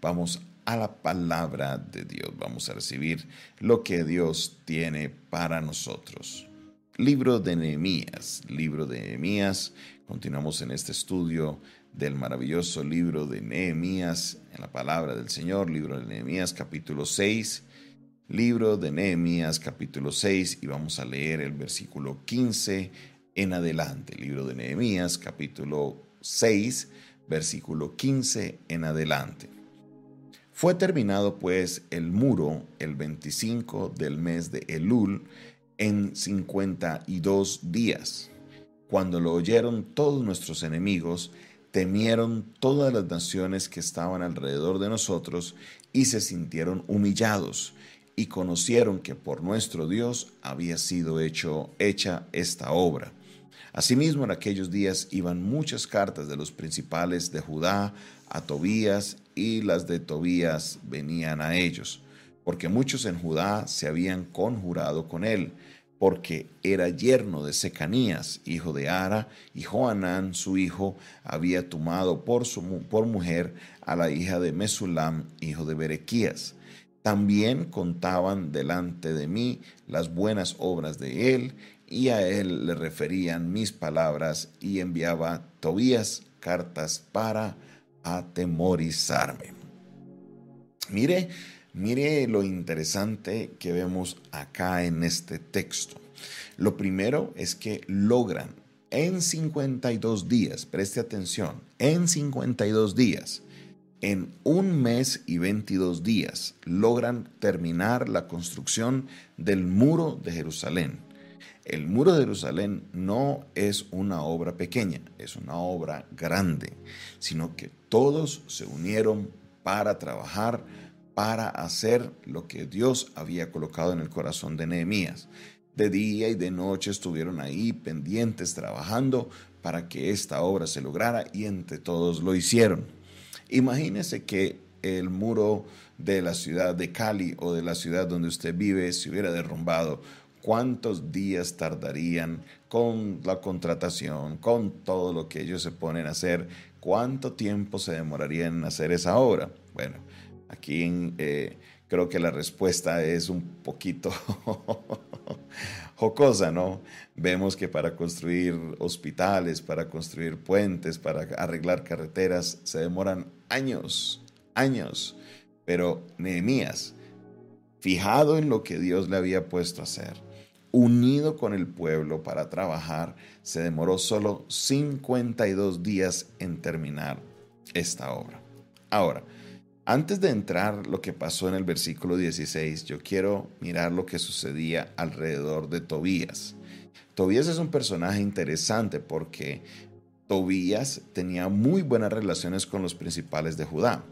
vamos a la palabra de Dios, vamos a recibir lo que Dios tiene para nosotros. Libro de Nehemías, libro de Nehemías, continuamos en este estudio del maravilloso libro de Nehemías, en la palabra del Señor, libro de Nehemías capítulo 6, libro de Nehemías capítulo 6 y vamos a leer el versículo 15 en adelante, libro de Nehemías capítulo 6, versículo 15 en adelante. Fue terminado pues el muro el 25 del mes de Elul en 52 días. Cuando lo oyeron todos nuestros enemigos, temieron todas las naciones que estaban alrededor de nosotros y se sintieron humillados y conocieron que por nuestro Dios había sido hecho, hecha esta obra. Asimismo, en aquellos días iban muchas cartas de los principales de Judá a Tobías y las de Tobías venían a ellos, porque muchos en Judá se habían conjurado con él, porque era yerno de Secanías, hijo de Ara, y Joanán, su hijo, había tomado por, su, por mujer a la hija de Mesulam, hijo de Berequías. También contaban delante de mí las buenas obras de él, y a él le referían mis palabras, y enviaba Tobías cartas para atemorizarme. Mire, Mire lo interesante que vemos acá en este texto. Lo primero es que logran en 52 días, preste atención, en 52 días, en un mes y 22 días, logran terminar la construcción del muro de Jerusalén. El muro de Jerusalén no es una obra pequeña, es una obra grande, sino que todos se unieron para trabajar para hacer lo que Dios había colocado en el corazón de Nehemías. De día y de noche estuvieron ahí pendientes trabajando para que esta obra se lograra y entre todos lo hicieron. Imagínese que el muro de la ciudad de Cali o de la ciudad donde usted vive se hubiera derrumbado. ¿Cuántos días tardarían con la contratación, con todo lo que ellos se ponen a hacer? ¿Cuánto tiempo se demoraría en hacer esa obra? Bueno, Aquí eh, creo que la respuesta es un poquito jocosa, ¿no? Vemos que para construir hospitales, para construir puentes, para arreglar carreteras, se demoran años, años. Pero Nehemías, fijado en lo que Dios le había puesto a hacer, unido con el pueblo para trabajar, se demoró solo 52 días en terminar esta obra. Ahora, antes de entrar lo que pasó en el versículo 16, yo quiero mirar lo que sucedía alrededor de Tobías. Tobías es un personaje interesante porque Tobías tenía muy buenas relaciones con los principales de Judá.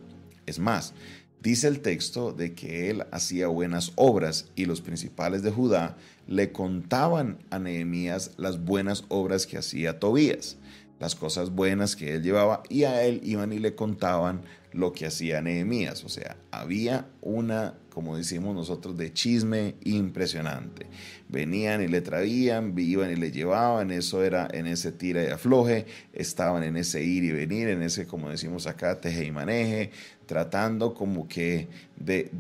Es más, dice el texto de que él hacía buenas obras y los principales de Judá le contaban a Nehemías las buenas obras que hacía Tobías, las cosas buenas que él llevaba y a él iban y le contaban lo que hacía Nehemías. O sea, había una, como decimos nosotros, de chisme impresionante. Venían y le traían, iban y le llevaban, eso era en ese tira y afloje, estaban en ese ir y venir, en ese, como decimos acá, teje y maneje, tratando como que de,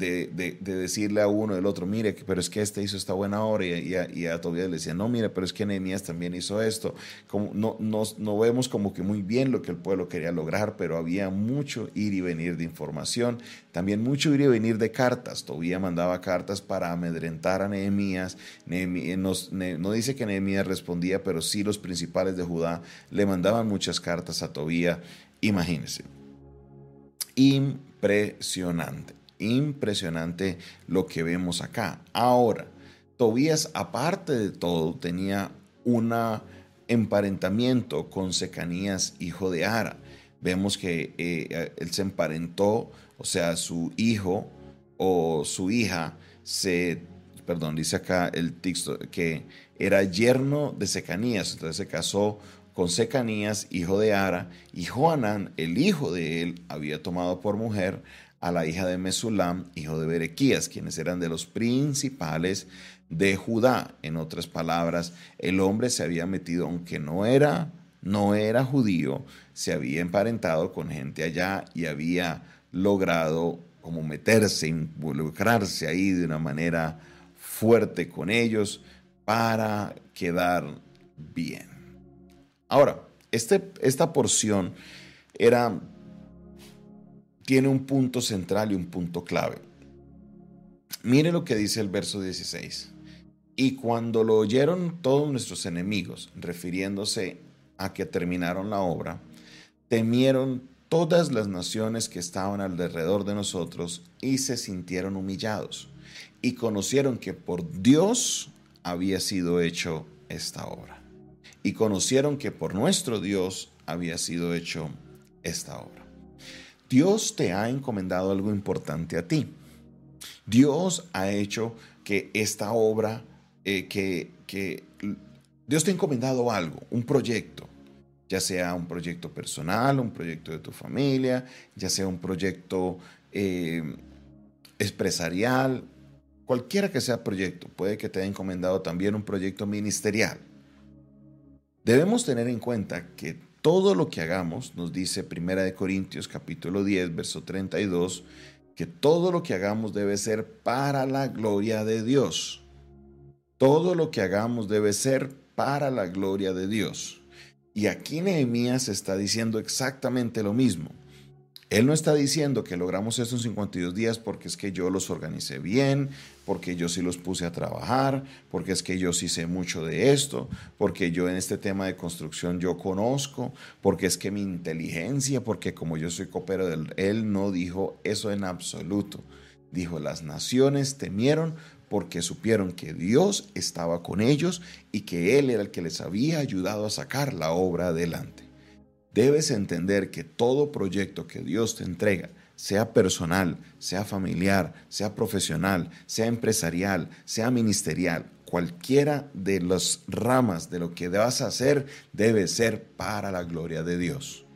decirle a uno del otro, mire, pero es que este hizo esta buena obra y, a, y le decía, no, mire, pero es que Nehemías también hizo esto. Como, no, no, no vemos como que muy bien lo que el pueblo quería lograr, pero había mucho ir y venir de información, también mucho ir y venir de cartas. Tobías mandaba cartas para amedrentar a Nehemías. no dice que Nehemías respondía, pero sí los principales de Judá le mandaban muchas cartas a Tobías. Imagínense impresionante, impresionante lo que vemos acá. Ahora, Tobías, aparte de todo, tenía un emparentamiento con Secanías, hijo de Ara. Vemos que eh, él se emparentó, o sea, su hijo o su hija se, perdón, dice acá el texto que era yerno de Secanías, entonces se casó con Secanías, hijo de Ara, y Joanán, el hijo de él, había tomado por mujer a la hija de Mesulam, hijo de Berequías, quienes eran de los principales de Judá. En otras palabras, el hombre se había metido, aunque no era, no era judío, se había emparentado con gente allá y había logrado como meterse, involucrarse ahí de una manera fuerte con ellos para quedar bien. Ahora, este, esta porción era, tiene un punto central y un punto clave. Mire lo que dice el verso 16. Y cuando lo oyeron todos nuestros enemigos, refiriéndose a que terminaron la obra, temieron todas las naciones que estaban alrededor de nosotros y se sintieron humillados y conocieron que por Dios había sido hecho esta obra. Y conocieron que por nuestro Dios había sido hecho esta obra. Dios te ha encomendado algo importante a ti. Dios ha hecho que esta obra, eh, que, que Dios te ha encomendado algo, un proyecto, ya sea un proyecto personal, un proyecto de tu familia, ya sea un proyecto eh, empresarial, cualquiera que sea proyecto, puede que te haya encomendado también un proyecto ministerial. Debemos tener en cuenta que todo lo que hagamos, nos dice Primera de Corintios capítulo 10, verso 32, que todo lo que hagamos debe ser para la gloria de Dios. Todo lo que hagamos debe ser para la gloria de Dios. Y aquí Nehemías está diciendo exactamente lo mismo. Él no está diciendo que logramos esto en 52 días porque es que yo los organicé bien, porque yo sí los puse a trabajar, porque es que yo sí sé mucho de esto, porque yo en este tema de construcción yo conozco, porque es que mi inteligencia, porque como yo soy copero del... Él no dijo eso en absoluto. Dijo, las naciones temieron porque supieron que Dios estaba con ellos y que Él era el que les había ayudado a sacar la obra adelante. Debes entender que todo proyecto que Dios te entrega, sea personal, sea familiar, sea profesional, sea empresarial, sea ministerial, cualquiera de las ramas de lo que a hacer debe ser para la gloria de Dios,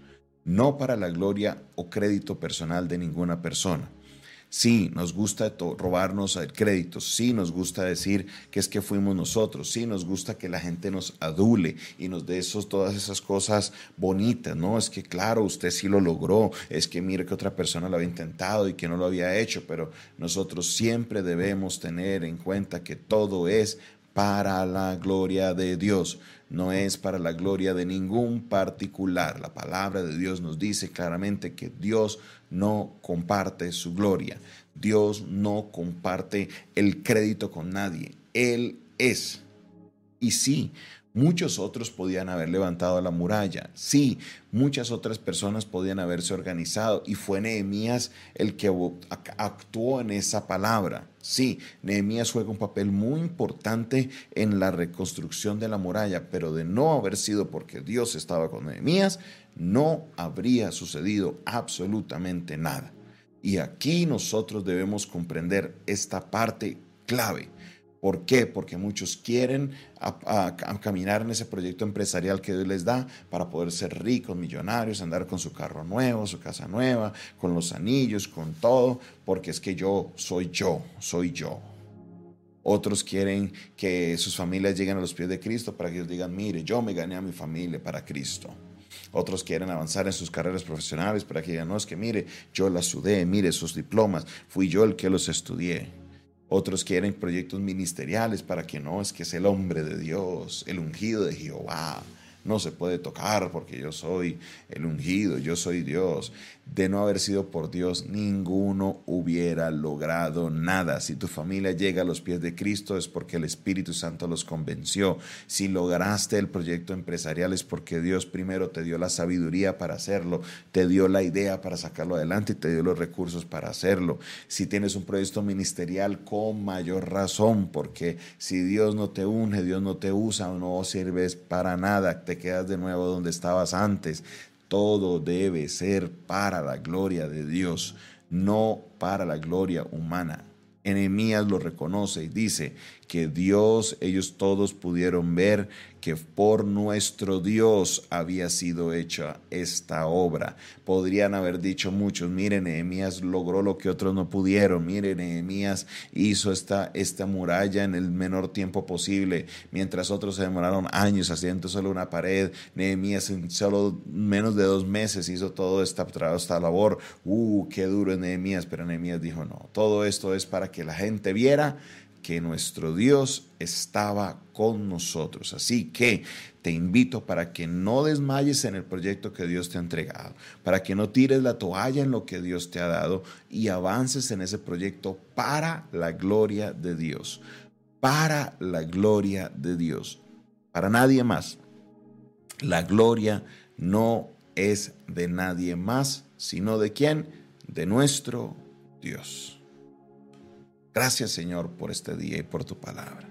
no para la gloria o crédito personal de ninguna persona. Sí, nos gusta robarnos el crédito, sí nos gusta decir que es que fuimos nosotros, sí nos gusta que la gente nos adule y nos dé esos, todas esas cosas bonitas, ¿no? Es que claro, usted sí lo logró, es que mire que otra persona lo había intentado y que no lo había hecho, pero nosotros siempre debemos tener en cuenta que todo es para la gloria de Dios, no es para la gloria de ningún particular. La palabra de Dios nos dice claramente que Dios no comparte su gloria. Dios no comparte el crédito con nadie. Él es. Y sí, Muchos otros podían haber levantado la muralla. Sí, muchas otras personas podían haberse organizado y fue Nehemías el que actuó en esa palabra. Sí, Nehemías juega un papel muy importante en la reconstrucción de la muralla, pero de no haber sido porque Dios estaba con Nehemías, no habría sucedido absolutamente nada. Y aquí nosotros debemos comprender esta parte clave. ¿Por qué? Porque muchos quieren caminar en ese proyecto empresarial que Dios les da para poder ser ricos, millonarios, andar con su carro nuevo, su casa nueva, con los anillos, con todo, porque es que yo soy yo, soy yo. Otros quieren que sus familias lleguen a los pies de Cristo para que ellos digan, mire, yo me gané a mi familia para Cristo. Otros quieren avanzar en sus carreras profesionales para que digan, no, es que mire, yo la sudé, mire sus diplomas, fui yo el que los estudié. Otros quieren proyectos ministeriales para que no, es que es el hombre de Dios, el ungido de Jehová no se puede tocar porque yo soy el ungido, yo soy Dios. De no haber sido por Dios, ninguno hubiera logrado nada. Si tu familia llega a los pies de Cristo es porque el Espíritu Santo los convenció. Si lograste el proyecto empresarial es porque Dios primero te dio la sabiduría para hacerlo, te dio la idea para sacarlo adelante y te dio los recursos para hacerlo. Si tienes un proyecto ministerial, con mayor razón, porque si Dios no te unge, Dios no te usa, no sirves para nada te quedas de nuevo donde estabas antes. Todo debe ser para la gloria de Dios, no para la gloria humana. Enemías lo reconoce y dice que Dios, ellos todos pudieron ver que por nuestro Dios había sido hecha esta obra. Podrían haber dicho muchos, miren, Nehemías logró lo que otros no pudieron, miren, Nehemías hizo esta, esta muralla en el menor tiempo posible, mientras otros se demoraron años haciendo solo una pared, Nehemías en solo menos de dos meses hizo toda esta, esta labor, uh, qué duro es Nehemías, pero Nehemías dijo, no, todo esto es para que la gente viera que nuestro Dios estaba con nosotros. Así que te invito para que no desmayes en el proyecto que Dios te ha entregado, para que no tires la toalla en lo que Dios te ha dado y avances en ese proyecto para la gloria de Dios, para la gloria de Dios, para nadie más. La gloria no es de nadie más, sino de quién? De nuestro Dios. Gracias Señor por este día y por tu palabra.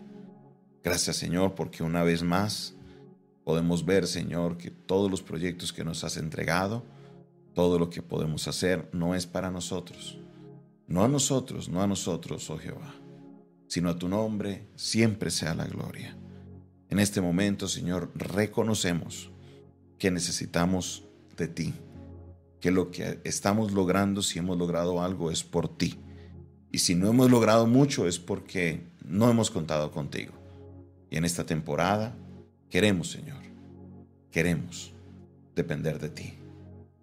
Gracias Señor porque una vez más podemos ver Señor que todos los proyectos que nos has entregado, todo lo que podemos hacer no es para nosotros. No a nosotros, no a nosotros, oh Jehová, sino a tu nombre siempre sea la gloria. En este momento, Señor, reconocemos que necesitamos de ti, que lo que estamos logrando, si hemos logrado algo, es por ti y si no hemos logrado mucho es porque no hemos contado contigo. Y en esta temporada queremos, Señor, queremos depender de ti.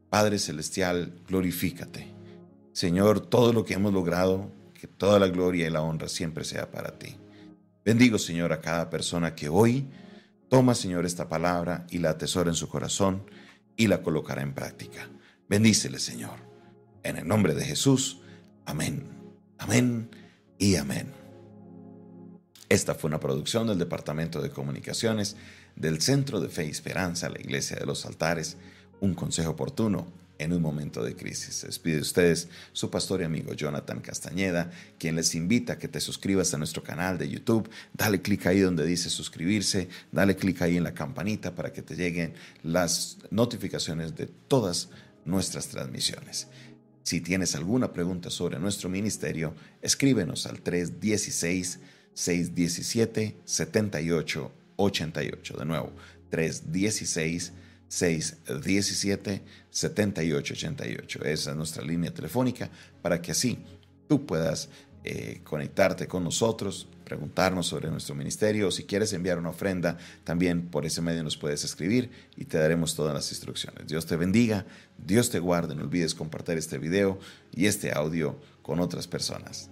Padre Celestial, glorifícate. Señor, todo lo que hemos logrado, que toda la gloria y la honra siempre sea para ti. Bendigo, Señor, a cada persona que hoy toma, Señor, esta palabra y la atesora en su corazón y la colocará en práctica. Bendícele, Señor. En el nombre de Jesús. Amén. Amén y amén. Esta fue una producción del Departamento de Comunicaciones del Centro de Fe y Esperanza, la Iglesia de los Altares, un consejo oportuno en un momento de crisis. Se despide de ustedes su pastor y amigo Jonathan Castañeda, quien les invita a que te suscribas a nuestro canal de YouTube. Dale clic ahí donde dice suscribirse, dale clic ahí en la campanita para que te lleguen las notificaciones de todas nuestras transmisiones. Si tienes alguna pregunta sobre nuestro ministerio, escríbenos al 316-617-7888. De nuevo, 316-617-7888. Esa es nuestra línea telefónica para que así tú puedas eh, conectarte con nosotros, preguntarnos sobre nuestro ministerio o si quieres enviar una ofrenda, también por ese medio nos puedes escribir y te daremos todas las instrucciones. Dios te bendiga, Dios te guarde, no olvides compartir este video y este audio con otras personas.